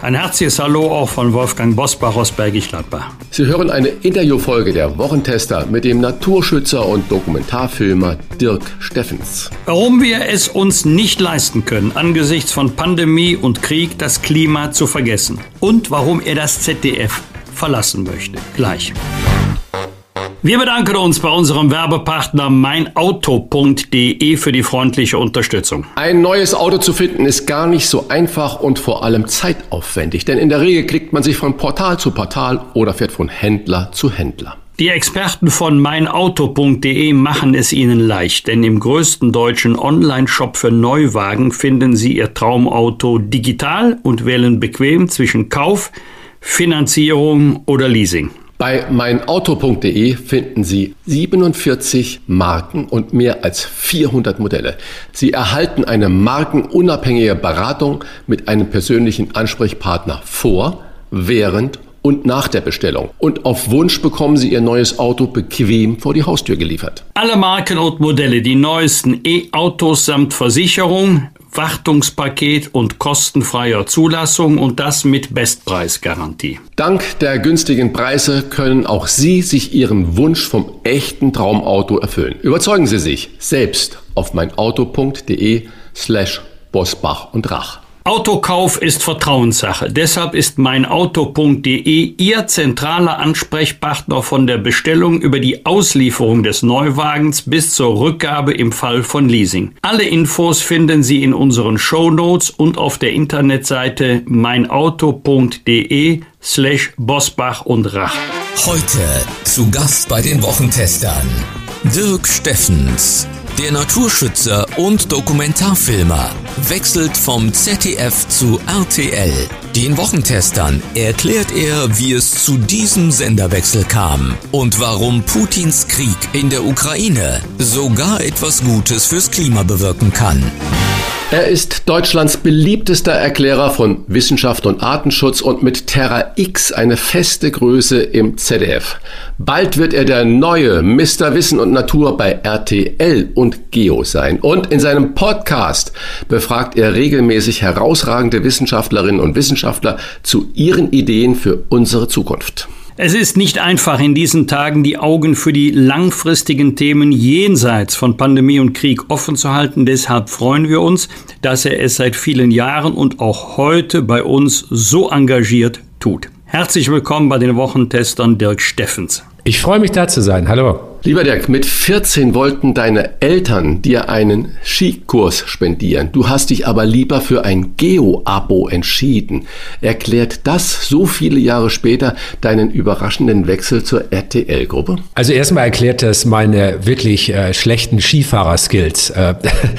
Ein herzliches Hallo auch von Wolfgang Bosbach aus Bergisch Gladbach. Sie hören eine Interviewfolge der Wochentester mit dem Naturschützer und Dokumentarfilmer Dirk Steffens. Warum wir es uns nicht leisten können, angesichts von Pandemie und Krieg das Klima zu vergessen. Und warum er das ZDF verlassen möchte. Gleich. Wir bedanken uns bei unserem Werbepartner meinauto.de für die freundliche Unterstützung. Ein neues Auto zu finden ist gar nicht so einfach und vor allem zeitaufwendig, denn in der Regel klickt man sich von Portal zu Portal oder fährt von Händler zu Händler. Die Experten von meinauto.de machen es Ihnen leicht, denn im größten deutschen Online-Shop für Neuwagen finden Sie Ihr Traumauto digital und wählen bequem zwischen Kauf, Finanzierung oder Leasing. Bei meinauto.de finden Sie 47 Marken und mehr als 400 Modelle. Sie erhalten eine markenunabhängige Beratung mit einem persönlichen Ansprechpartner vor, während und nach der Bestellung. Und auf Wunsch bekommen Sie Ihr neues Auto bequem vor die Haustür geliefert. Alle Marken und Modelle, die neuesten E-Autos samt Versicherung, Wartungspaket und kostenfreier Zulassung und das mit Bestpreisgarantie. Dank der günstigen Preise können auch Sie sich Ihren Wunsch vom echten Traumauto erfüllen. Überzeugen Sie sich selbst auf meinauto.de slash Bosbach und Rach. Autokauf ist Vertrauenssache. Deshalb ist meinauto.de Ihr zentraler Ansprechpartner von der Bestellung über die Auslieferung des Neuwagens bis zur Rückgabe im Fall von Leasing. Alle Infos finden Sie in unseren Show Notes und auf der Internetseite meinauto.de slash Bosbach und Rach. Heute zu Gast bei den Wochentestern Dirk Steffens. Der Naturschützer und Dokumentarfilmer wechselt vom ZDF zu RTL. Den Wochentestern erklärt er, wie es zu diesem Senderwechsel kam und warum Putins Krieg in der Ukraine sogar etwas Gutes fürs Klima bewirken kann. Er ist Deutschlands beliebtester Erklärer von Wissenschaft und Artenschutz und mit Terra X eine feste Größe im ZDF. Bald wird er der neue Mr. Wissen und Natur bei RTL und Geo sein. Und in seinem Podcast befragt er regelmäßig herausragende Wissenschaftlerinnen und Wissenschaftler zu ihren Ideen für unsere Zukunft. Es ist nicht einfach in diesen Tagen die Augen für die langfristigen Themen jenseits von Pandemie und Krieg offen zu halten. Deshalb freuen wir uns, dass er es seit vielen Jahren und auch heute bei uns so engagiert tut. Herzlich willkommen bei den Wochentestern Dirk Steffens. Ich freue mich da zu sein. Hallo. Lieber Dirk, mit 14 wollten deine Eltern dir einen Skikurs spendieren. Du hast dich aber lieber für ein Geo-Abo entschieden. Erklärt das so viele Jahre später deinen überraschenden Wechsel zur RTL-Gruppe? Also erstmal erklärt das meine wirklich äh, schlechten Skifahrer-Skills. Äh,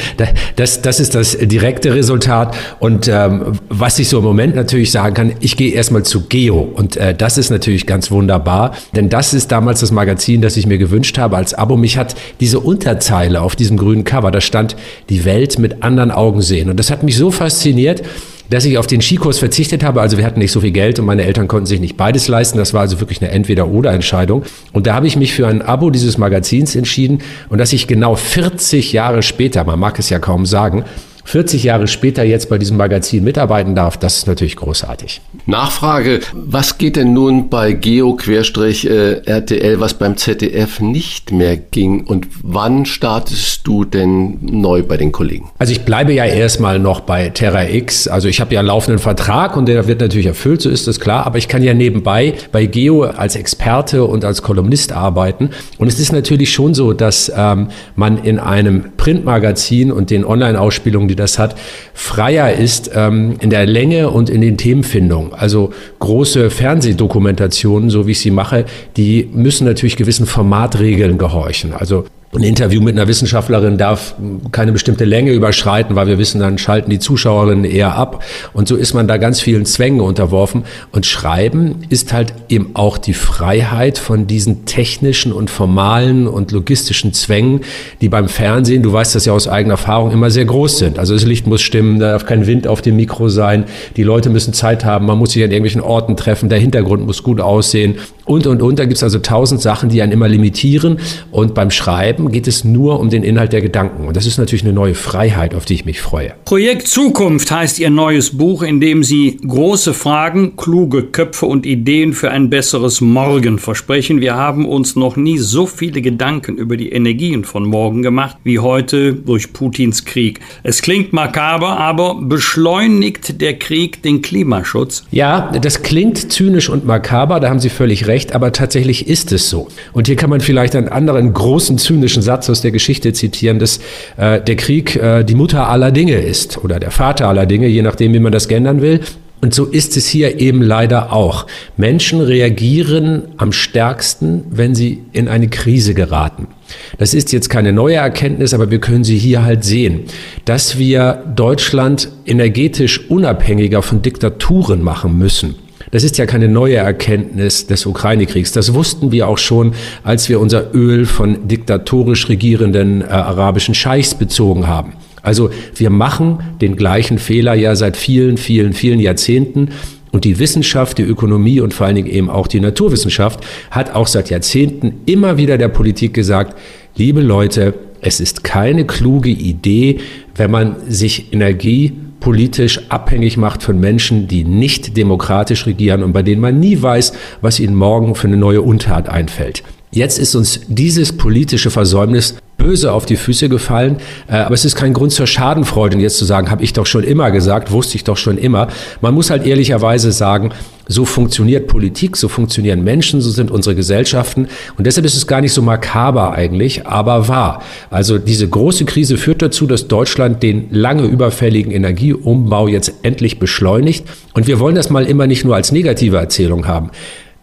das, das ist das direkte Resultat. Und ähm, was ich so im Moment natürlich sagen kann, ich gehe erstmal zu Geo. Und äh, das ist natürlich ganz wunderbar, denn das ist damals das Magazin, das ich mir gewünscht gewünscht habe als Abo. Mich hat diese Unterzeile auf diesem grünen Cover, da stand die Welt mit anderen Augen sehen. Und das hat mich so fasziniert, dass ich auf den Skikurs verzichtet habe. Also wir hatten nicht so viel Geld und meine Eltern konnten sich nicht beides leisten. Das war also wirklich eine Entweder-Oder-Entscheidung. Und da habe ich mich für ein Abo dieses Magazins entschieden und dass ich genau 40 Jahre später, man mag es ja kaum sagen, 40 Jahre später jetzt bei diesem Magazin mitarbeiten darf, das ist natürlich großartig. Nachfrage, was geht denn nun bei Geo-RTL, äh, was beim ZDF nicht mehr ging und wann startest du denn neu bei den Kollegen? Also ich bleibe ja erstmal noch bei Terra X, also ich habe ja einen laufenden Vertrag und der wird natürlich erfüllt, so ist das klar, aber ich kann ja nebenbei bei Geo als Experte und als Kolumnist arbeiten und es ist natürlich schon so, dass ähm, man in einem Printmagazin und den Online-Ausspielungen, die das hat, freier ist ähm, in der Länge und in den Themenfindungen. Also große Fernsehdokumentationen, so wie ich sie mache, die müssen natürlich gewissen Formatregeln gehorchen. Also ein Interview mit einer Wissenschaftlerin darf keine bestimmte Länge überschreiten, weil wir wissen, dann schalten die Zuschauerinnen eher ab. Und so ist man da ganz vielen Zwängen unterworfen. Und Schreiben ist halt eben auch die Freiheit von diesen technischen und formalen und logistischen Zwängen, die beim Fernsehen, du weißt das ja aus eigener Erfahrung, immer sehr groß sind. Also das Licht muss stimmen, da darf kein Wind auf dem Mikro sein, die Leute müssen Zeit haben, man muss sich an irgendwelchen Orten treffen, der Hintergrund muss gut aussehen und, und, und. Da gibt es also tausend Sachen, die einen immer limitieren. Und beim Schreiben geht es nur um den Inhalt der Gedanken. Und das ist natürlich eine neue Freiheit, auf die ich mich freue. Projekt Zukunft heißt Ihr neues Buch, in dem Sie große Fragen, kluge Köpfe und Ideen für ein besseres Morgen versprechen. Wir haben uns noch nie so viele Gedanken über die Energien von morgen gemacht wie heute durch Putins Krieg. Es klingt makaber, aber beschleunigt der Krieg den Klimaschutz? Ja, das klingt zynisch und makaber, da haben Sie völlig recht recht, aber tatsächlich ist es so. Und hier kann man vielleicht einen anderen großen zynischen Satz aus der Geschichte zitieren, dass äh, der Krieg äh, die Mutter aller Dinge ist oder der Vater aller Dinge, je nachdem, wie man das gendern will. Und so ist es hier eben leider auch. Menschen reagieren am stärksten, wenn sie in eine Krise geraten. Das ist jetzt keine neue Erkenntnis, aber wir können sie hier halt sehen, dass wir Deutschland energetisch unabhängiger von Diktaturen machen müssen. Das ist ja keine neue Erkenntnis des Ukraine-Kriegs. Das wussten wir auch schon, als wir unser Öl von diktatorisch regierenden äh, arabischen Scheichs bezogen haben. Also wir machen den gleichen Fehler ja seit vielen, vielen, vielen Jahrzehnten. Und die Wissenschaft, die Ökonomie und vor allen Dingen eben auch die Naturwissenschaft hat auch seit Jahrzehnten immer wieder der Politik gesagt, liebe Leute, es ist keine kluge Idee, wenn man sich Energie politisch abhängig macht von Menschen, die nicht demokratisch regieren und bei denen man nie weiß, was ihnen morgen für eine neue Untat einfällt. Jetzt ist uns dieses politische Versäumnis böse auf die Füße gefallen. Äh, aber es ist kein Grund zur Schadenfreude, jetzt zu sagen, habe ich doch schon immer gesagt, wusste ich doch schon immer. Man muss halt ehrlicherweise sagen, so funktioniert Politik, so funktionieren Menschen, so sind unsere Gesellschaften. Und deshalb ist es gar nicht so makaber eigentlich, aber wahr. Also diese große Krise führt dazu, dass Deutschland den lange überfälligen Energieumbau jetzt endlich beschleunigt. Und wir wollen das mal immer nicht nur als negative Erzählung haben.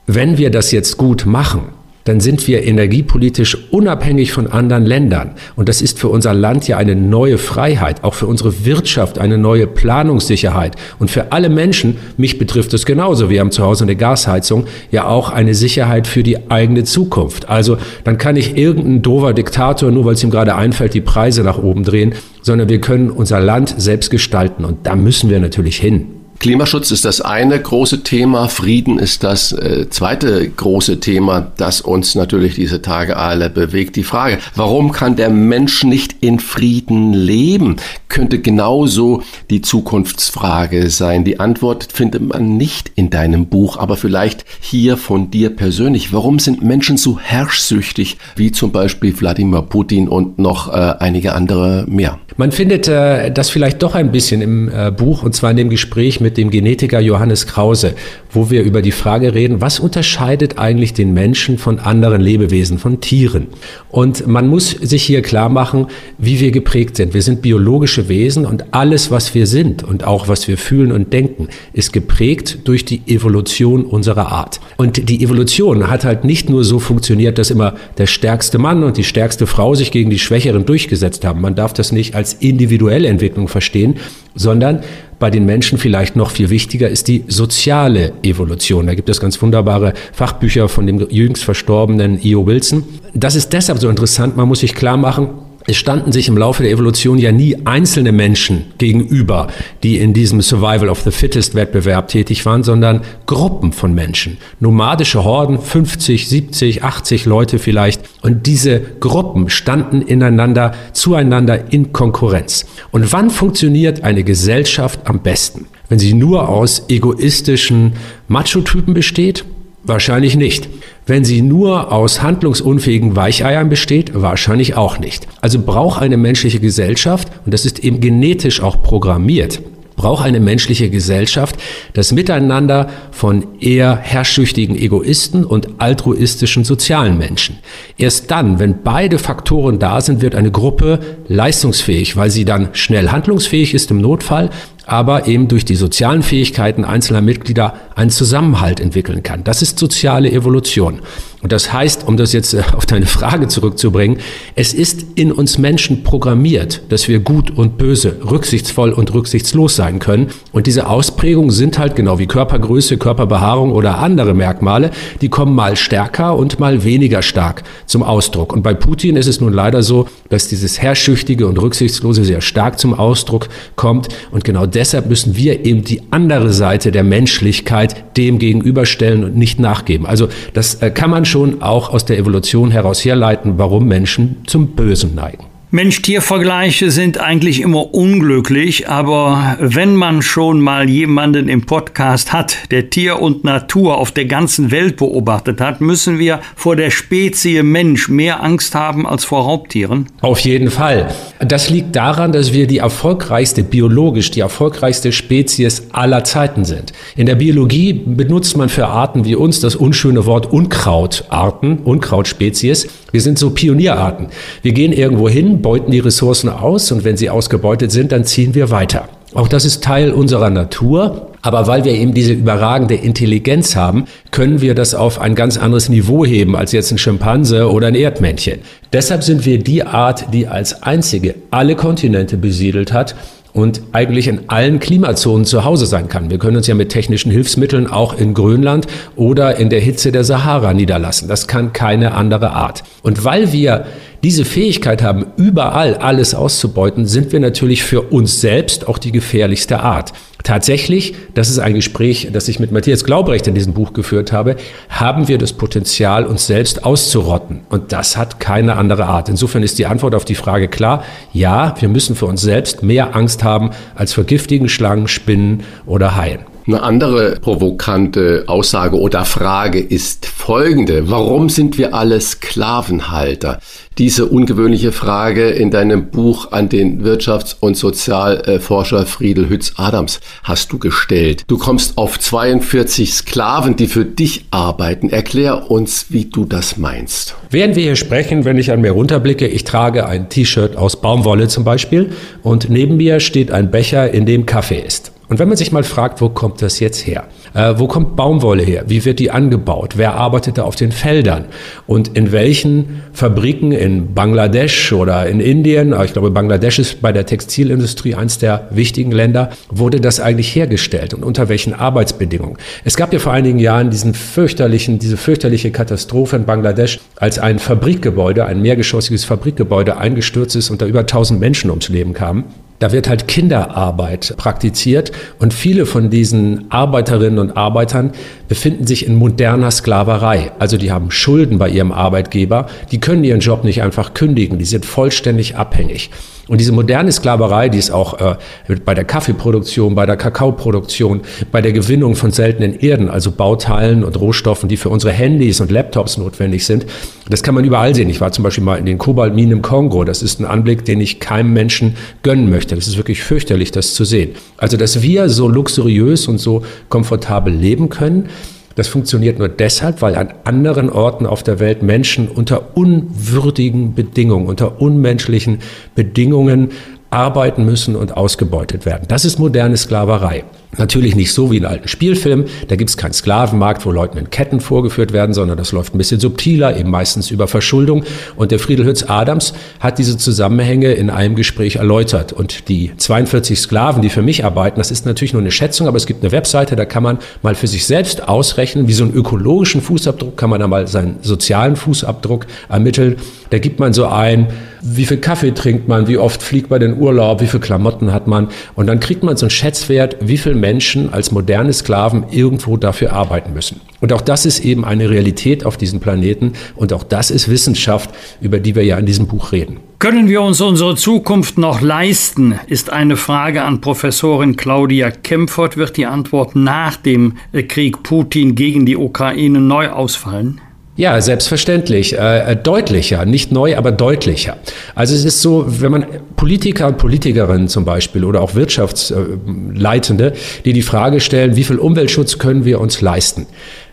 Wenn wir das jetzt gut machen, dann sind wir energiepolitisch unabhängig von anderen Ländern. Und das ist für unser Land ja eine neue Freiheit, auch für unsere Wirtschaft eine neue Planungssicherheit. Und für alle Menschen, mich betrifft es genauso, wir haben zu Hause eine Gasheizung, ja auch eine Sicherheit für die eigene Zukunft. Also dann kann nicht irgendein dover Diktator, nur weil es ihm gerade einfällt, die Preise nach oben drehen, sondern wir können unser Land selbst gestalten. Und da müssen wir natürlich hin. Klimaschutz ist das eine große Thema, Frieden ist das äh, zweite große Thema, das uns natürlich diese Tage alle bewegt. Die Frage, warum kann der Mensch nicht in Frieden leben, könnte genauso die Zukunftsfrage sein. Die Antwort findet man nicht in deinem Buch, aber vielleicht hier von dir persönlich. Warum sind Menschen so herrschsüchtig, wie zum Beispiel Wladimir Putin und noch äh, einige andere mehr? Man findet äh, das vielleicht doch ein bisschen im äh, Buch, und zwar in dem Gespräch mit dem Genetiker Johannes Krause, wo wir über die Frage reden, was unterscheidet eigentlich den Menschen von anderen Lebewesen, von Tieren? Und man muss sich hier klar machen, wie wir geprägt sind. Wir sind biologische Wesen und alles, was wir sind und auch was wir fühlen und denken, ist geprägt durch die Evolution unserer Art. Und die Evolution hat halt nicht nur so funktioniert, dass immer der stärkste Mann und die stärkste Frau sich gegen die Schwächeren durchgesetzt haben. Man darf das nicht als individuelle Entwicklung verstehen, sondern bei den Menschen vielleicht noch viel wichtiger ist die soziale Evolution. Da gibt es ganz wunderbare Fachbücher von dem jüngst verstorbenen E.O. Wilson. Das ist deshalb so interessant. Man muss sich klar machen, es standen sich im Laufe der Evolution ja nie einzelne Menschen gegenüber, die in diesem Survival of the Fittest Wettbewerb tätig waren, sondern Gruppen von Menschen. Nomadische Horden, 50, 70, 80 Leute vielleicht. Und diese Gruppen standen ineinander, zueinander in Konkurrenz. Und wann funktioniert eine Gesellschaft am besten? Wenn sie nur aus egoistischen Macho-Typen besteht? Wahrscheinlich nicht. Wenn sie nur aus handlungsunfähigen Weicheiern besteht, wahrscheinlich auch nicht. Also braucht eine menschliche Gesellschaft, und das ist eben genetisch auch programmiert, braucht eine menschliche Gesellschaft das Miteinander von eher herrschsüchtigen Egoisten und altruistischen sozialen Menschen. Erst dann, wenn beide Faktoren da sind, wird eine Gruppe leistungsfähig, weil sie dann schnell handlungsfähig ist im Notfall, aber eben durch die sozialen Fähigkeiten einzelner Mitglieder einen Zusammenhalt entwickeln kann. Das ist soziale Evolution. Und das heißt, um das jetzt äh, auf deine Frage zurückzubringen, es ist in uns Menschen programmiert, dass wir gut und böse, rücksichtsvoll und rücksichtslos sein können. Und diese Ausprägungen sind halt genau wie Körpergröße, Körperbehaarung oder andere Merkmale, die kommen mal stärker und mal weniger stark zum Ausdruck. Und bei Putin ist es nun leider so, dass dieses Herrschüchtige und Rücksichtslose sehr stark zum Ausdruck kommt. Und genau deshalb müssen wir eben die andere Seite der Menschlichkeit dem gegenüberstellen und nicht nachgeben. Also das äh, kann man schon auch aus der Evolution heraus herleiten, warum Menschen zum Bösen neigen. Mensch-Tier-Vergleiche sind eigentlich immer unglücklich, aber wenn man schon mal jemanden im Podcast hat, der Tier und Natur auf der ganzen Welt beobachtet hat, müssen wir vor der Spezie Mensch mehr Angst haben als vor Raubtieren? Auf jeden Fall. Das liegt daran, dass wir die erfolgreichste, biologisch die erfolgreichste Spezies aller Zeiten sind. In der Biologie benutzt man für Arten wie uns das unschöne Wort Unkrautarten, Unkrautspezies. Wir sind so Pionierarten. Wir gehen irgendwo hin, beuten die Ressourcen aus und wenn sie ausgebeutet sind, dann ziehen wir weiter. Auch das ist Teil unserer Natur. Aber weil wir eben diese überragende Intelligenz haben, können wir das auf ein ganz anderes Niveau heben als jetzt ein Schimpanse oder ein Erdmännchen. Deshalb sind wir die Art, die als einzige alle Kontinente besiedelt hat und eigentlich in allen Klimazonen zu Hause sein kann. Wir können uns ja mit technischen Hilfsmitteln auch in Grönland oder in der Hitze der Sahara niederlassen. Das kann keine andere Art. Und weil wir diese Fähigkeit haben, überall alles auszubeuten, sind wir natürlich für uns selbst auch die gefährlichste Art. Tatsächlich, das ist ein Gespräch, das ich mit Matthias Glaubrecht in diesem Buch geführt habe, haben wir das Potenzial, uns selbst auszurotten. Und das hat keine andere Art. Insofern ist die Antwort auf die Frage klar, ja, wir müssen für uns selbst mehr Angst haben als vor giftigen Schlangen, Spinnen oder Haien. Eine andere provokante Aussage oder Frage ist folgende. Warum sind wir alle Sklavenhalter? Diese ungewöhnliche Frage in deinem Buch an den Wirtschafts- und Sozialforscher Friedel Hütz-Adams hast du gestellt. Du kommst auf 42 Sklaven, die für dich arbeiten. Erklär uns, wie du das meinst. Während wir hier sprechen, wenn ich an mir runterblicke, ich trage ein T-Shirt aus Baumwolle zum Beispiel und neben mir steht ein Becher, in dem Kaffee ist. Und wenn man sich mal fragt, wo kommt das jetzt her? Äh, wo kommt Baumwolle her? Wie wird die angebaut? Wer arbeitet da auf den Feldern? Und in welchen Fabriken in Bangladesch oder in Indien, ich glaube, Bangladesch ist bei der Textilindustrie eines der wichtigen Länder, wurde das eigentlich hergestellt und unter welchen Arbeitsbedingungen? Es gab ja vor einigen Jahren diesen fürchterlichen, diese fürchterliche Katastrophe in Bangladesch, als ein Fabrikgebäude, ein mehrgeschossiges Fabrikgebäude eingestürzt ist und da über 1000 Menschen ums Leben kamen. Da wird halt Kinderarbeit praktiziert und viele von diesen Arbeiterinnen und Arbeitern befinden sich in moderner Sklaverei. Also die haben Schulden bei ihrem Arbeitgeber, die können ihren Job nicht einfach kündigen, die sind vollständig abhängig. Und diese moderne Sklaverei, die ist auch äh, bei der Kaffeeproduktion, bei der Kakaoproduktion, bei der Gewinnung von seltenen Erden, also Bauteilen und Rohstoffen, die für unsere Handys und Laptops notwendig sind, das kann man überall sehen. Ich war zum Beispiel mal in den Kobaltminen im Kongo. Das ist ein Anblick, den ich keinem Menschen gönnen möchte. Das ist wirklich fürchterlich, das zu sehen. Also, dass wir so luxuriös und so komfortabel leben können, das funktioniert nur deshalb, weil an anderen Orten auf der Welt Menschen unter unwürdigen Bedingungen, unter unmenschlichen Bedingungen arbeiten müssen und ausgebeutet werden. Das ist moderne Sklaverei. Natürlich nicht so wie in alten Spielfilmen. Da gibt es keinen Sklavenmarkt, wo Leuten in Ketten vorgeführt werden, sondern das läuft ein bisschen subtiler, eben meistens über Verschuldung. Und der Friedel Hütz Adams hat diese Zusammenhänge in einem Gespräch erläutert. Und die 42 Sklaven, die für mich arbeiten, das ist natürlich nur eine Schätzung, aber es gibt eine Webseite, da kann man mal für sich selbst ausrechnen, wie so einen ökologischen Fußabdruck, kann man da mal seinen sozialen Fußabdruck ermitteln. Da gibt man so ein, wie viel Kaffee trinkt man, wie oft fliegt man in Urlaub, wie viel Klamotten hat man. Und dann kriegt man so einen Schätzwert, wie viel Menschen als moderne Sklaven irgendwo dafür arbeiten müssen. Und auch das ist eben eine Realität auf diesem Planeten und auch das ist Wissenschaft, über die wir ja in diesem Buch reden. Können wir uns unsere Zukunft noch leisten, ist eine Frage an Professorin Claudia Kempfert. Wird die Antwort nach dem Krieg Putin gegen die Ukraine neu ausfallen? Ja, selbstverständlich. Äh, äh, deutlicher, nicht neu, aber deutlicher. Also es ist so, wenn man Politiker und Politikerinnen zum Beispiel oder auch Wirtschaftsleitende, die die Frage stellen, wie viel Umweltschutz können wir uns leisten?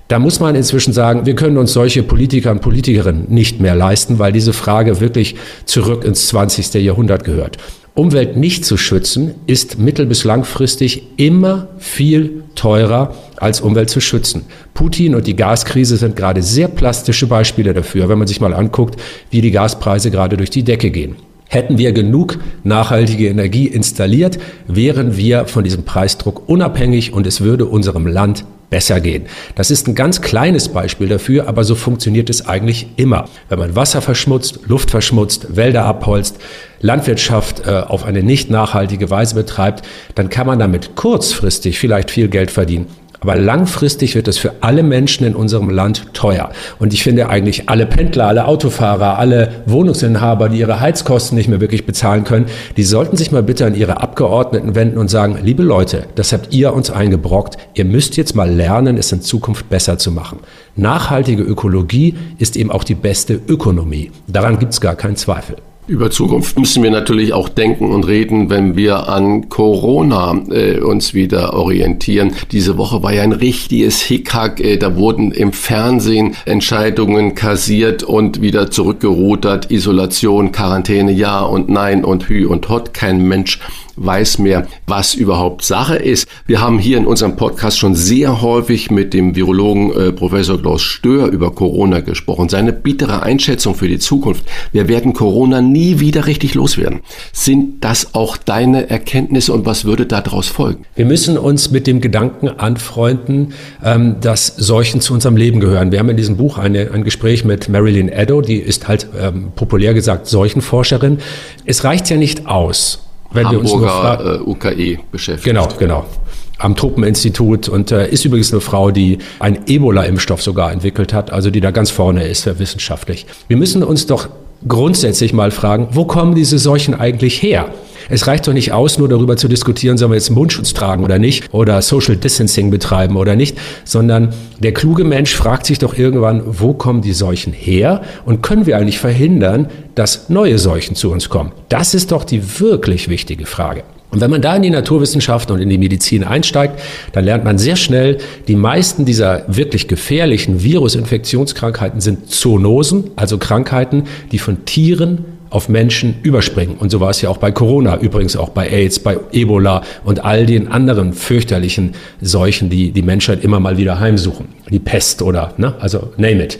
Da muss man inzwischen sagen, wir können uns solche Politiker und Politikerinnen nicht mehr leisten, weil diese Frage wirklich zurück ins 20. Jahrhundert gehört. Umwelt nicht zu schützen, ist mittel- bis langfristig immer viel teurer als Umwelt zu schützen. Putin und die Gaskrise sind gerade sehr plastische Beispiele dafür, wenn man sich mal anguckt, wie die Gaspreise gerade durch die Decke gehen. Hätten wir genug nachhaltige Energie installiert, wären wir von diesem Preisdruck unabhängig und es würde unserem Land besser gehen. Das ist ein ganz kleines Beispiel dafür, aber so funktioniert es eigentlich immer. Wenn man Wasser verschmutzt, Luft verschmutzt, Wälder abholzt, Landwirtschaft äh, auf eine nicht nachhaltige Weise betreibt, dann kann man damit kurzfristig vielleicht viel Geld verdienen. Aber langfristig wird es für alle Menschen in unserem Land teuer. Und ich finde eigentlich alle Pendler, alle Autofahrer, alle Wohnungsinhaber, die ihre Heizkosten nicht mehr wirklich bezahlen können, die sollten sich mal bitte an ihre Abgeordneten wenden und sagen, liebe Leute, das habt ihr uns eingebrockt. Ihr müsst jetzt mal lernen, es in Zukunft besser zu machen. Nachhaltige Ökologie ist eben auch die beste Ökonomie. Daran gibt es gar keinen Zweifel. Über Zukunft müssen wir natürlich auch denken und reden, wenn wir an Corona äh, uns wieder orientieren. Diese Woche war ja ein richtiges Hickhack. Äh, da wurden im Fernsehen Entscheidungen kassiert und wieder zurückgerudert. Isolation, Quarantäne, ja und nein und hü und hot. Kein Mensch weiß mehr, was überhaupt Sache ist. Wir haben hier in unserem Podcast schon sehr häufig mit dem Virologen äh, Professor Klaus Stör über Corona gesprochen. Seine bittere Einschätzung für die Zukunft. Wir werden Corona nie wieder richtig loswerden. Sind das auch deine Erkenntnisse und was würde daraus folgen? Wir müssen uns mit dem Gedanken anfreunden, ähm, dass Seuchen zu unserem Leben gehören. Wir haben in diesem Buch eine, ein Gespräch mit Marilyn Eddo, die ist halt ähm, populär gesagt Seuchenforscherin. Es reicht ja nicht aus, wenn Hamburger, wir uns nur äh, UKE beschäftigt. Genau, genau am Tropeninstitut und äh, ist übrigens eine Frau, die einen Ebola-Impfstoff sogar entwickelt hat, also die da ganz vorne ist äh, wissenschaftlich. Wir müssen uns doch grundsätzlich mal fragen, wo kommen diese Seuchen eigentlich her? Es reicht doch nicht aus, nur darüber zu diskutieren, sollen wir jetzt Mundschutz tragen oder nicht oder Social Distancing betreiben oder nicht, sondern der kluge Mensch fragt sich doch irgendwann, wo kommen die Seuchen her und können wir eigentlich verhindern, dass neue Seuchen zu uns kommen? Das ist doch die wirklich wichtige Frage. Und wenn man da in die Naturwissenschaften und in die Medizin einsteigt, dann lernt man sehr schnell, die meisten dieser wirklich gefährlichen Virusinfektionskrankheiten sind Zoonosen, also Krankheiten, die von Tieren auf Menschen überspringen. Und so war es ja auch bei Corona, übrigens auch bei AIDS, bei Ebola und all den anderen fürchterlichen Seuchen, die die Menschheit immer mal wieder heimsuchen. Die Pest oder, ne, also name it.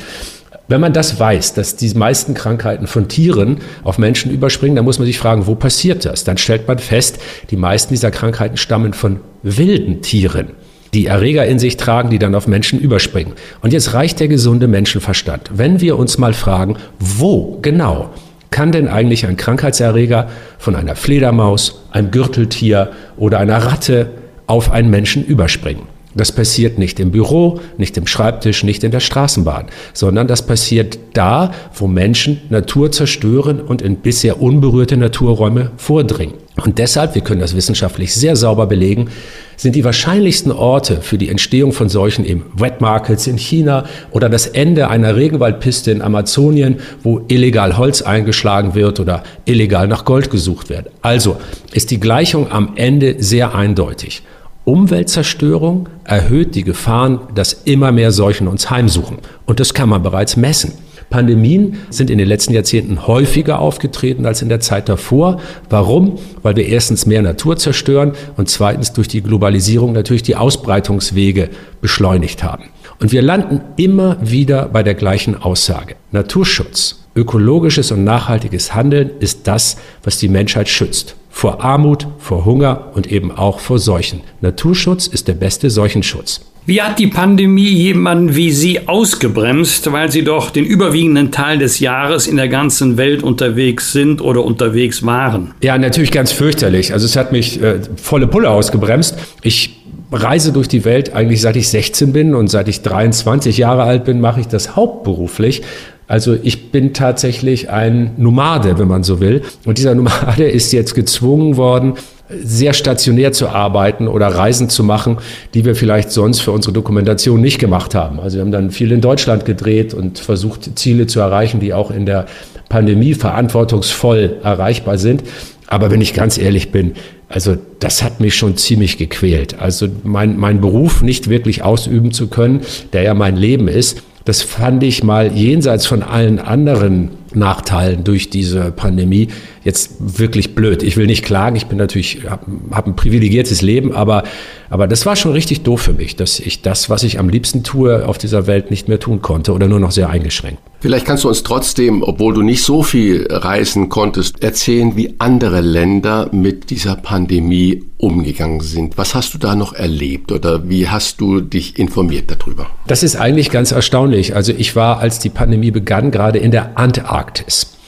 Wenn man das weiß, dass die meisten Krankheiten von Tieren auf Menschen überspringen, dann muss man sich fragen, wo passiert das? Dann stellt man fest, die meisten dieser Krankheiten stammen von wilden Tieren die Erreger in sich tragen, die dann auf Menschen überspringen. Und jetzt reicht der gesunde Menschenverstand. Wenn wir uns mal fragen, wo genau kann denn eigentlich ein Krankheitserreger von einer Fledermaus, einem Gürteltier oder einer Ratte auf einen Menschen überspringen? Das passiert nicht im Büro, nicht im Schreibtisch, nicht in der Straßenbahn, sondern das passiert da, wo Menschen Natur zerstören und in bisher unberührte Naturräume vordringen. Und deshalb, wir können das wissenschaftlich sehr sauber belegen, sind die wahrscheinlichsten Orte für die Entstehung von solchen eben Wet Markets in China oder das Ende einer Regenwaldpiste in Amazonien, wo illegal Holz eingeschlagen wird oder illegal nach Gold gesucht wird. Also ist die Gleichung am Ende sehr eindeutig. Umweltzerstörung erhöht die Gefahren, dass immer mehr Seuchen uns heimsuchen. Und das kann man bereits messen. Pandemien sind in den letzten Jahrzehnten häufiger aufgetreten als in der Zeit davor. Warum? Weil wir erstens mehr Natur zerstören und zweitens durch die Globalisierung natürlich die Ausbreitungswege beschleunigt haben. Und wir landen immer wieder bei der gleichen Aussage. Naturschutz, ökologisches und nachhaltiges Handeln ist das, was die Menschheit schützt vor Armut, vor Hunger und eben auch vor Seuchen. Naturschutz ist der beste Seuchenschutz. Wie hat die Pandemie jemanden wie Sie ausgebremst, weil Sie doch den überwiegenden Teil des Jahres in der ganzen Welt unterwegs sind oder unterwegs waren? Ja, natürlich ganz fürchterlich. Also es hat mich äh, volle Pulle ausgebremst. Ich reise durch die Welt eigentlich seit ich 16 bin und seit ich 23 Jahre alt bin, mache ich das hauptberuflich. Also ich bin tatsächlich ein Nomade, wenn man so will. Und dieser Nomade ist jetzt gezwungen worden, sehr stationär zu arbeiten oder Reisen zu machen, die wir vielleicht sonst für unsere Dokumentation nicht gemacht haben. Also wir haben dann viel in Deutschland gedreht und versucht, Ziele zu erreichen, die auch in der Pandemie verantwortungsvoll erreichbar sind. Aber wenn ich ganz ehrlich bin, also das hat mich schon ziemlich gequält. Also mein, mein Beruf nicht wirklich ausüben zu können, der ja mein Leben ist, das fand ich mal jenseits von allen anderen Nachteilen durch diese Pandemie jetzt wirklich blöd. Ich will nicht klagen, ich bin natürlich, habe hab ein privilegiertes Leben, aber, aber das war schon richtig doof für mich, dass ich das, was ich am liebsten tue, auf dieser Welt nicht mehr tun konnte oder nur noch sehr eingeschränkt. Vielleicht kannst du uns trotzdem, obwohl du nicht so viel reisen konntest, erzählen, wie andere Länder mit dieser Pandemie umgegangen sind. Was hast du da noch erlebt oder wie hast du dich informiert darüber? Das ist eigentlich ganz erstaunlich. Also ich war, als die Pandemie begann, gerade in der Antarktis.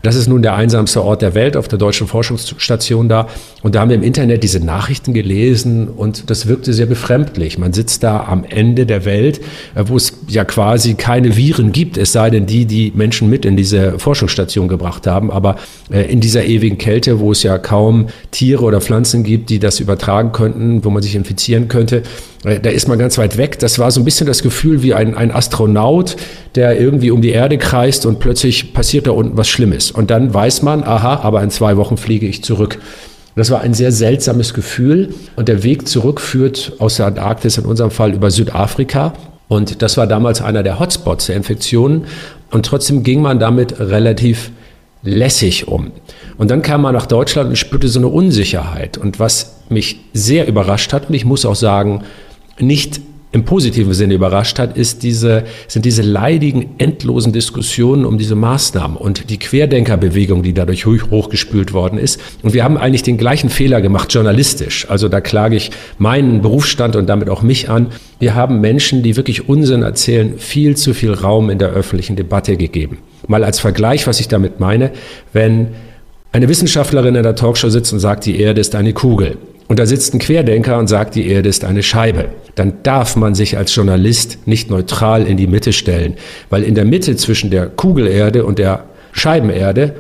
Das ist nun der einsamste Ort der Welt auf der deutschen Forschungsstation da. Und da haben wir im Internet diese Nachrichten gelesen und das wirkte sehr befremdlich. Man sitzt da am Ende der Welt, äh, wo es ja quasi keine Viren gibt, es sei denn die, die Menschen mit in diese Forschungsstation gebracht haben. Aber äh, in dieser ewigen Kälte, wo es ja kaum Tiere oder Pflanzen gibt, die das übertragen könnten, wo man sich infizieren könnte, da ist man ganz weit weg. Das war so ein bisschen das Gefühl wie ein, ein Astronaut, der irgendwie um die Erde kreist und plötzlich passiert da unten was Schlimmes. Und dann weiß man, aha, aber in zwei Wochen fliege ich zurück. Das war ein sehr seltsames Gefühl. Und der Weg zurück führt aus der Antarktis in unserem Fall über Südafrika. Und das war damals einer der Hotspots der Infektionen. Und trotzdem ging man damit relativ lässig um. Und dann kam man nach Deutschland und spürte so eine Unsicherheit. Und was mich sehr überrascht hat, und ich muss auch sagen, nicht im positiven Sinne überrascht hat, ist diese, sind diese leidigen, endlosen Diskussionen um diese Maßnahmen und die Querdenkerbewegung, die dadurch hochgespült worden ist. Und wir haben eigentlich den gleichen Fehler gemacht, journalistisch. Also da klage ich meinen Berufsstand und damit auch mich an. Wir haben Menschen, die wirklich Unsinn erzählen, viel zu viel Raum in der öffentlichen Debatte gegeben. Mal als Vergleich, was ich damit meine, wenn eine Wissenschaftlerin in der Talkshow sitzt und sagt, die Erde ist eine Kugel und da sitzt ein Querdenker und sagt, die Erde ist eine Scheibe. Dann darf man sich als Journalist nicht neutral in die Mitte stellen, weil in der Mitte zwischen der Kugelerde und der Scheibenerde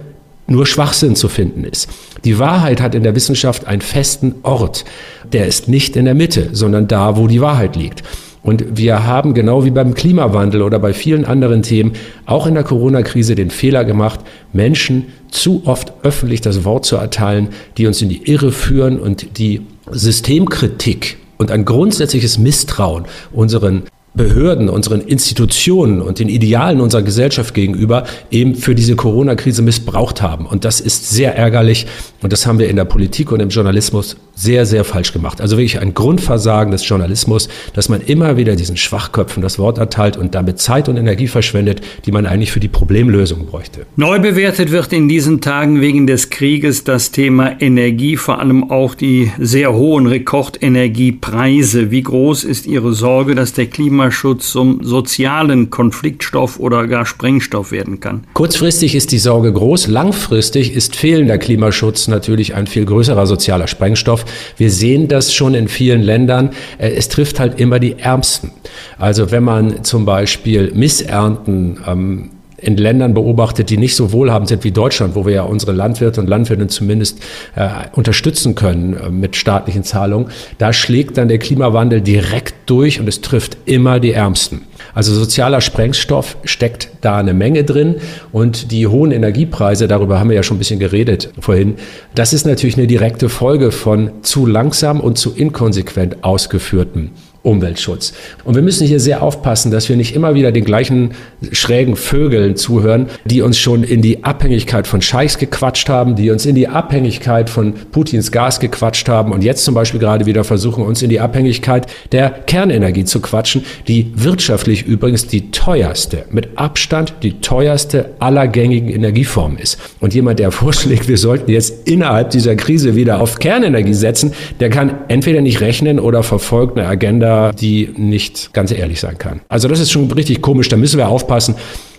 nur Schwachsinn zu finden ist. Die Wahrheit hat in der Wissenschaft einen festen Ort. Der ist nicht in der Mitte, sondern da, wo die Wahrheit liegt. Und wir haben genau wie beim Klimawandel oder bei vielen anderen Themen auch in der Corona-Krise den Fehler gemacht, Menschen zu oft öffentlich das Wort zu erteilen, die uns in die Irre führen und die Systemkritik und ein grundsätzliches Misstrauen unseren Behörden, unseren Institutionen und den Idealen unserer Gesellschaft gegenüber eben für diese Corona-Krise missbraucht haben. Und das ist sehr ärgerlich. Und das haben wir in der Politik und im Journalismus sehr, sehr falsch gemacht. Also wirklich ein Grundversagen des Journalismus, dass man immer wieder diesen Schwachköpfen das Wort erteilt und damit Zeit und Energie verschwendet, die man eigentlich für die Problemlösung bräuchte. Neu bewertet wird in diesen Tagen wegen des Krieges das Thema Energie, vor allem auch die sehr hohen Rekordenergiepreise. Wie groß ist Ihre Sorge, dass der Klimaschutz zum sozialen Konfliktstoff oder gar Sprengstoff werden kann? Kurzfristig ist die Sorge groß, langfristig ist fehlender Klimaschutz natürlich ein viel größerer sozialer Sprengstoff. Wir sehen das schon in vielen Ländern. Äh, es trifft halt immer die Ärmsten. Also wenn man zum Beispiel Missernten ähm, in Ländern beobachtet, die nicht so wohlhabend sind wie Deutschland, wo wir ja unsere Landwirte und Landwirte zumindest äh, unterstützen können äh, mit staatlichen Zahlungen, da schlägt dann der Klimawandel direkt durch und es trifft immer die Ärmsten. Also sozialer Sprengstoff steckt da eine Menge drin und die hohen Energiepreise, darüber haben wir ja schon ein bisschen geredet vorhin, das ist natürlich eine direkte Folge von zu langsam und zu inkonsequent ausgeführten Umweltschutz. Und wir müssen hier sehr aufpassen, dass wir nicht immer wieder den gleichen schrägen Vögeln zuhören, die uns schon in die Abhängigkeit von Scheichs gequatscht haben, die uns in die Abhängigkeit von Putins Gas gequatscht haben und jetzt zum Beispiel gerade wieder versuchen, uns in die Abhängigkeit der Kernenergie zu quatschen, die wirtschaftlich übrigens die teuerste, mit Abstand die teuerste aller gängigen Energieformen ist. Und jemand, der vorschlägt, wir sollten jetzt innerhalb dieser Krise wieder auf Kernenergie setzen, der kann entweder nicht rechnen oder verfolgt eine Agenda, die nicht ganz ehrlich sein kann. Also das ist schon richtig komisch, da müssen wir aufpassen,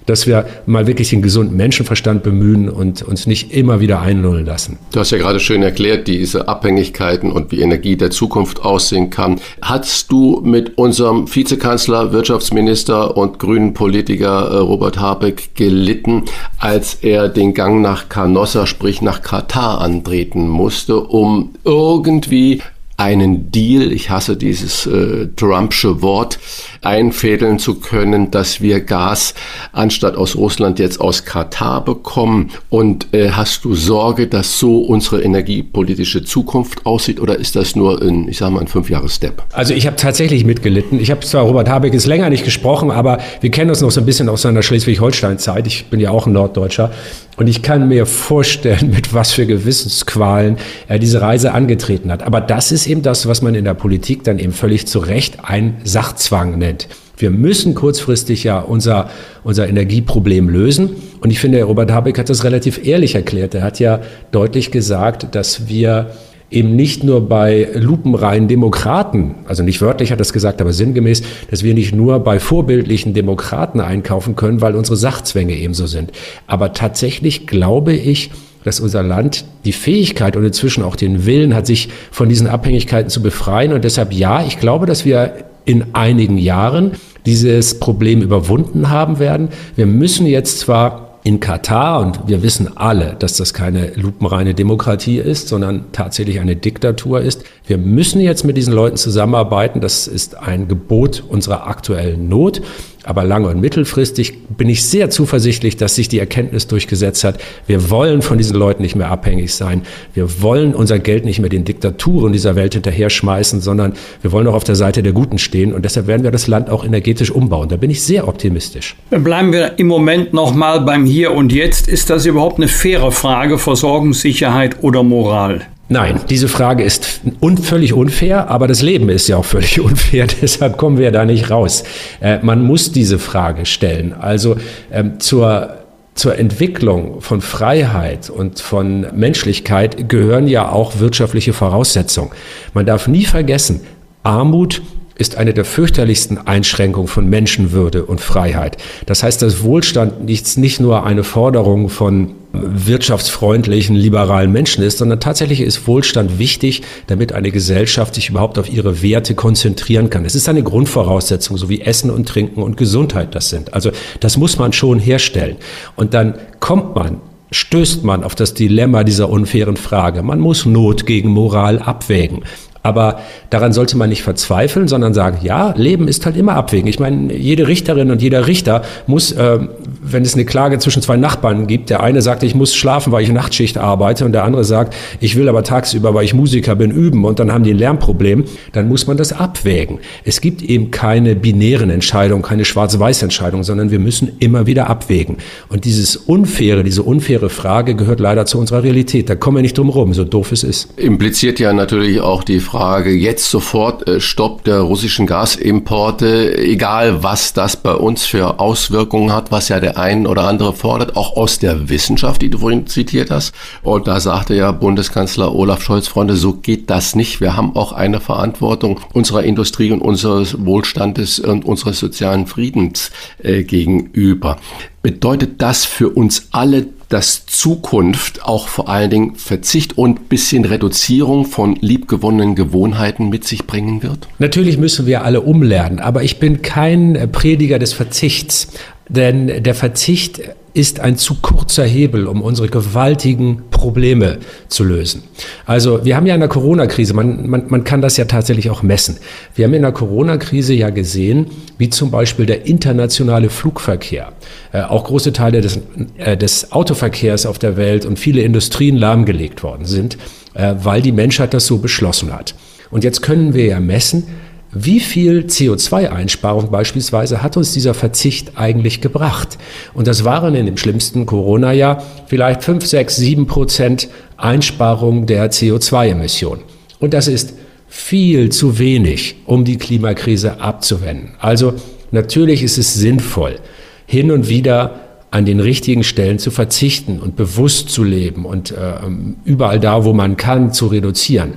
dass wir mal wirklich den gesunden Menschenverstand bemühen und uns nicht immer wieder einlullen lassen. Du hast ja gerade schön erklärt, diese Abhängigkeiten und wie Energie der Zukunft aussehen kann. Hast du mit unserem Vizekanzler, Wirtschaftsminister und grünen Politiker äh, Robert Habeck gelitten, als er den Gang nach Canossa, sprich nach Katar antreten musste, um irgendwie einen Deal, ich hasse dieses äh, Trumpsche Wort, einfädeln zu können, dass wir Gas anstatt aus Russland jetzt aus Katar bekommen? Und äh, hast du Sorge, dass so unsere energiepolitische Zukunft aussieht oder ist das nur ein, ich sage mal, ein Fünfjahres-Step? Also ich habe tatsächlich mitgelitten. Ich habe zwar Robert Habeck ist länger nicht gesprochen, aber wir kennen uns noch so ein bisschen aus seiner Schleswig-Holstein-Zeit. Ich bin ja auch ein Norddeutscher. Und ich kann mir vorstellen, mit was für Gewissensqualen er diese Reise angetreten hat. Aber das ist eben das, was man in der Politik dann eben völlig zu Recht ein Sachzwang nennt. Wir müssen kurzfristig ja unser, unser Energieproblem lösen. Und ich finde, Robert Habeck hat das relativ ehrlich erklärt. Er hat ja deutlich gesagt, dass wir eben nicht nur bei lupenreinen Demokraten, also nicht wörtlich hat er es gesagt, aber sinngemäß, dass wir nicht nur bei vorbildlichen Demokraten einkaufen können, weil unsere Sachzwänge ebenso sind. Aber tatsächlich glaube ich, dass unser Land die Fähigkeit und inzwischen auch den Willen hat, sich von diesen Abhängigkeiten zu befreien. Und deshalb ja, ich glaube, dass wir in einigen Jahren dieses Problem überwunden haben werden. Wir müssen jetzt zwar in Katar, und wir wissen alle, dass das keine lupenreine Demokratie ist, sondern tatsächlich eine Diktatur ist. Wir müssen jetzt mit diesen Leuten zusammenarbeiten. Das ist ein Gebot unserer aktuellen Not. Aber lange- und mittelfristig bin ich sehr zuversichtlich, dass sich die Erkenntnis durchgesetzt hat, wir wollen von diesen Leuten nicht mehr abhängig sein. Wir wollen unser Geld nicht mehr den Diktaturen dieser Welt hinterher schmeißen, sondern wir wollen auch auf der Seite der Guten stehen. Und deshalb werden wir das Land auch energetisch umbauen. Da bin ich sehr optimistisch. Bleiben wir im Moment noch mal beim Hier und Jetzt. Ist das überhaupt eine faire Frage, Versorgungssicherheit oder Moral? Nein, diese Frage ist un völlig unfair, aber das Leben ist ja auch völlig unfair, deshalb kommen wir da nicht raus. Äh, man muss diese Frage stellen. Also ähm, zur zur Entwicklung von Freiheit und von Menschlichkeit gehören ja auch wirtschaftliche Voraussetzungen. Man darf nie vergessen, Armut ist eine der fürchterlichsten Einschränkungen von Menschenwürde und Freiheit. Das heißt, dass Wohlstand nicht, nicht nur eine Forderung von wirtschaftsfreundlichen, liberalen Menschen ist, sondern tatsächlich ist Wohlstand wichtig, damit eine Gesellschaft sich überhaupt auf ihre Werte konzentrieren kann. Es ist eine Grundvoraussetzung, so wie Essen und Trinken und Gesundheit das sind. Also das muss man schon herstellen. Und dann kommt man stößt man auf das Dilemma dieser unfairen Frage. Man muss Not gegen Moral abwägen. Aber daran sollte man nicht verzweifeln, sondern sagen, ja, Leben ist halt immer abwägen. Ich meine, jede Richterin und jeder Richter muss, äh, wenn es eine Klage zwischen zwei Nachbarn gibt, der eine sagt, ich muss schlafen, weil ich Nachtschicht arbeite und der andere sagt, ich will aber tagsüber, weil ich Musiker bin, üben und dann haben die ein Lärmproblem, dann muss man das abwägen. Es gibt eben keine binären Entscheidungen, keine Schwarz-Weiß-Entscheidungen, sondern wir müssen immer wieder abwägen. Und dieses Unfaire, diese unfaire Frage gehört leider zu unserer Realität. Da kommen wir nicht drum rum, so doof es ist. Impliziert ja natürlich auch die Frage, Frage jetzt sofort äh, Stopp der russischen Gasimporte, egal was das bei uns für Auswirkungen hat, was ja der ein oder andere fordert, auch aus der Wissenschaft, die du vorhin zitiert hast. Und da sagte ja Bundeskanzler Olaf Scholz, Freunde, so geht das nicht. Wir haben auch eine Verantwortung unserer Industrie und unseres Wohlstandes und unseres sozialen Friedens äh, gegenüber. Bedeutet das für uns alle dass Zukunft auch vor allen Dingen Verzicht und bisschen Reduzierung von liebgewonnenen Gewohnheiten mit sich bringen wird? Natürlich müssen wir alle umlernen, aber ich bin kein Prediger des Verzichts, denn der Verzicht ist ein zu kurzer Hebel, um unsere gewaltigen Probleme zu lösen. Also wir haben ja in der Corona-Krise, man, man, man kann das ja tatsächlich auch messen. Wir haben in der Corona-Krise ja gesehen, wie zum Beispiel der internationale Flugverkehr, äh, auch große Teile des, äh, des Autoverkehrs auf der Welt und viele Industrien lahmgelegt worden sind, äh, weil die Menschheit das so beschlossen hat. Und jetzt können wir ja messen, wie viel CO2-Einsparung beispielsweise hat uns dieser Verzicht eigentlich gebracht? Und das waren in dem schlimmsten Corona-Jahr vielleicht 5, 6, 7 Prozent Einsparung der CO2-Emissionen. Und das ist viel zu wenig, um die Klimakrise abzuwenden. Also natürlich ist es sinnvoll, hin und wieder an den richtigen Stellen zu verzichten und bewusst zu leben und äh, überall da, wo man kann, zu reduzieren.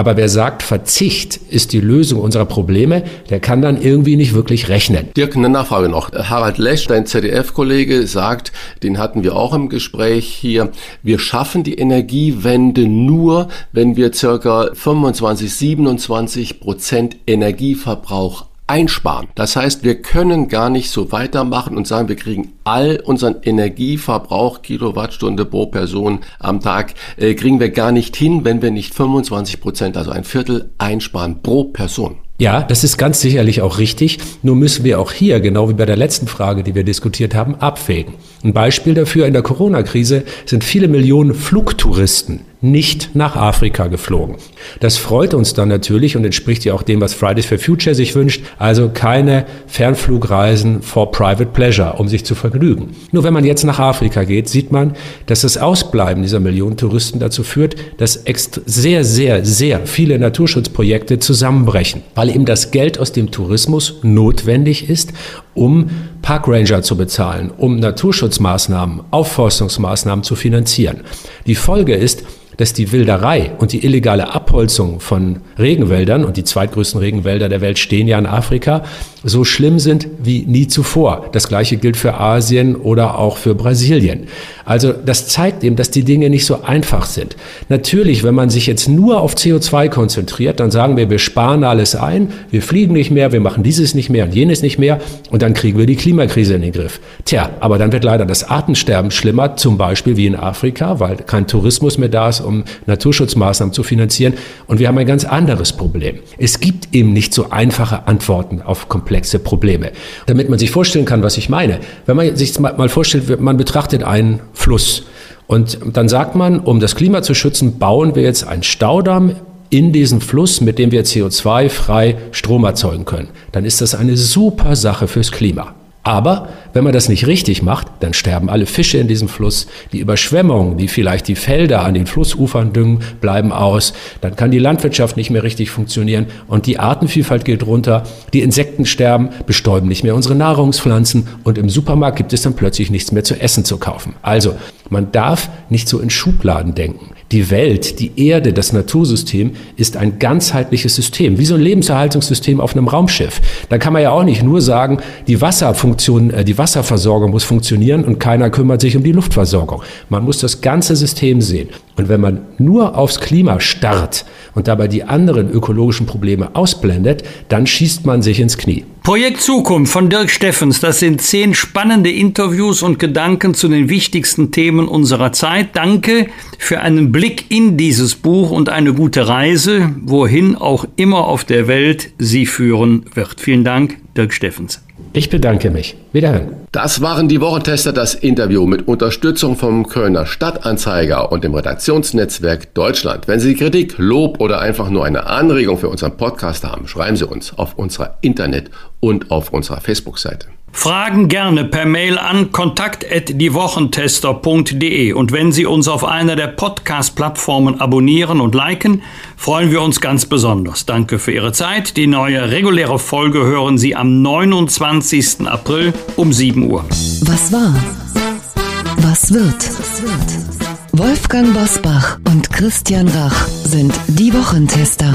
Aber wer sagt, Verzicht ist die Lösung unserer Probleme, der kann dann irgendwie nicht wirklich rechnen. Dirk, eine Nachfrage noch. Harald Lesch, dein ZDF-Kollege, sagt, den hatten wir auch im Gespräch hier, wir schaffen die Energiewende nur, wenn wir circa 25, 27 Prozent Energieverbrauch einsparen. Das heißt, wir können gar nicht so weitermachen und sagen, wir kriegen all unseren Energieverbrauch Kilowattstunde pro Person am Tag, äh, kriegen wir gar nicht hin, wenn wir nicht 25 Prozent, also ein Viertel einsparen pro Person. Ja, das ist ganz sicherlich auch richtig. Nur müssen wir auch hier, genau wie bei der letzten Frage, die wir diskutiert haben, abwägen. Ein Beispiel dafür in der Corona-Krise sind viele Millionen Flugtouristen nicht nach Afrika geflogen. Das freut uns dann natürlich und entspricht ja auch dem, was Fridays for Future sich wünscht, also keine Fernflugreisen for private pleasure, um sich zu vergnügen. Nur wenn man jetzt nach Afrika geht, sieht man, dass das Ausbleiben dieser Millionen Touristen dazu führt, dass sehr, sehr, sehr viele Naturschutzprojekte zusammenbrechen, weil eben das Geld aus dem Tourismus notwendig ist, um Parkranger zu bezahlen, um Naturschutzmaßnahmen, Aufforstungsmaßnahmen zu finanzieren. Die Folge ist, dass die Wilderei und die illegale Abholzung von Regenwäldern und die zweitgrößten Regenwälder der Welt stehen ja in Afrika, so schlimm sind wie nie zuvor. Das gleiche gilt für Asien oder auch für Brasilien. Also das zeigt eben, dass die Dinge nicht so einfach sind. Natürlich, wenn man sich jetzt nur auf CO2 konzentriert, dann sagen wir, wir sparen alles ein, wir fliegen nicht mehr, wir machen dieses nicht mehr und jenes nicht mehr und dann kriegen wir die Klimakrise in den Griff. Tja, aber dann wird leider das Artensterben schlimmer, zum Beispiel wie in Afrika, weil kein Tourismus mehr da ist, um Naturschutzmaßnahmen zu finanzieren. Und wir haben ein ganz anderes Problem. Es gibt eben nicht so einfache Antworten auf komplexe Probleme. Damit man sich vorstellen kann, was ich meine, wenn man sich mal vorstellt, man betrachtet einen Fluss. Und dann sagt man, um das Klima zu schützen, bauen wir jetzt einen Staudamm in diesen Fluss, mit dem wir CO2-frei Strom erzeugen können. Dann ist das eine super Sache fürs Klima. Aber wenn man das nicht richtig macht, dann sterben alle Fische in diesem Fluss. Die Überschwemmungen, die vielleicht die Felder an den Flussufern düngen, bleiben aus. Dann kann die Landwirtschaft nicht mehr richtig funktionieren und die Artenvielfalt geht runter. Die Insekten sterben, bestäuben nicht mehr unsere Nahrungspflanzen und im Supermarkt gibt es dann plötzlich nichts mehr zu essen zu kaufen. Also, man darf nicht so in Schubladen denken. Die Welt, die Erde, das Natursystem ist ein ganzheitliches System, wie so ein Lebenserhaltungssystem auf einem Raumschiff. Da kann man ja auch nicht nur sagen, die Wasserfunktion, äh, die Wasserversorgung muss funktionieren und keiner kümmert sich um die Luftversorgung. Man muss das ganze System sehen. Und wenn man nur aufs Klima starrt und dabei die anderen ökologischen Probleme ausblendet, dann schießt man sich ins Knie. Projekt Zukunft von Dirk Steffens. Das sind zehn spannende Interviews und Gedanken zu den wichtigsten Themen unserer Zeit. Danke für einen Blick in dieses Buch und eine gute Reise, wohin auch immer auf der Welt sie führen wird. Vielen Dank, Dirk Steffens. Ich bedanke mich. Wiederhören. Das waren die Wochentester, das Interview mit Unterstützung vom Kölner Stadtanzeiger und dem Redaktionsnetzwerk Deutschland. Wenn Sie Kritik, Lob oder einfach nur eine Anregung für unseren Podcast haben, schreiben Sie uns auf unserer Internet- und auf unserer Facebook-Seite. Fragen gerne per Mail an kontakt@diewochentester.de und wenn Sie uns auf einer der Podcast-Plattformen abonnieren und liken, freuen wir uns ganz besonders. Danke für Ihre Zeit. Die neue reguläre Folge hören Sie am 29. April um 7 Uhr. Was war? Was wird? Wolfgang Bosbach und Christian Rach sind die Wochentester.